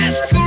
show